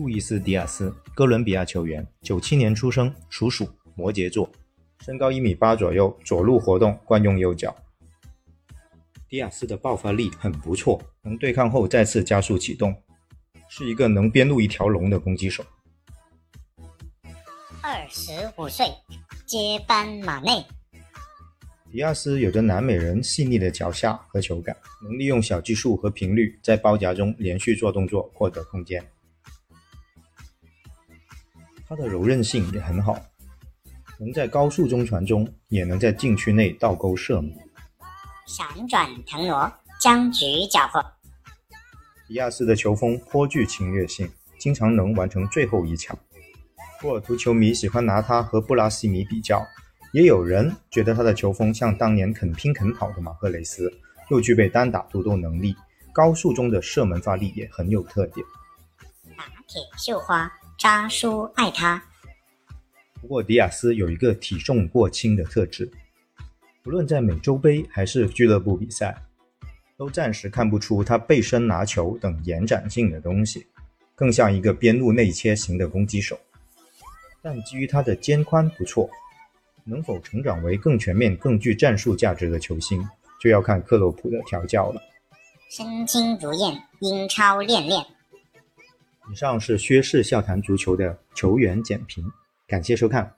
路易斯·迪亚斯，哥伦比亚球员，九七年出生，属鼠，摩羯座，身高一米八左右，左路活动，惯用右脚。迪亚斯的爆发力很不错，能对抗后再次加速启动，是一个能边路一条龙的攻击手。二十五岁，接班马内。迪亚斯有着南美人细腻的脚下和球感，能利用小技术和频率在包夹中连续做动作，获得空间。他的柔韧性也很好，能在高速中传中，也能在禁区内倒钩射门。闪转腾挪，将局缴获。迪亚斯的球风颇具侵略性，经常能完成最后一抢。波尔图球迷喜欢拿他和布拉西米比较，也有人觉得他的球风像当年肯拼肯跑的马赫雷斯，又具备单打独斗能力，高速中的射门发力也很有特点。打铁绣花。扎叔爱他，不过迪亚斯有一个体重过轻的特质，不论在美洲杯还是俱乐部比赛，都暂时看不出他背身拿球等延展性的东西，更像一个边路内切型的攻击手。但基于他的肩宽不错，能否成长为更全面、更具战术价值的球星，就要看克洛普的调教了。身轻如燕，英超练练。以上是薛氏笑谈足球的球员简评，感谢收看。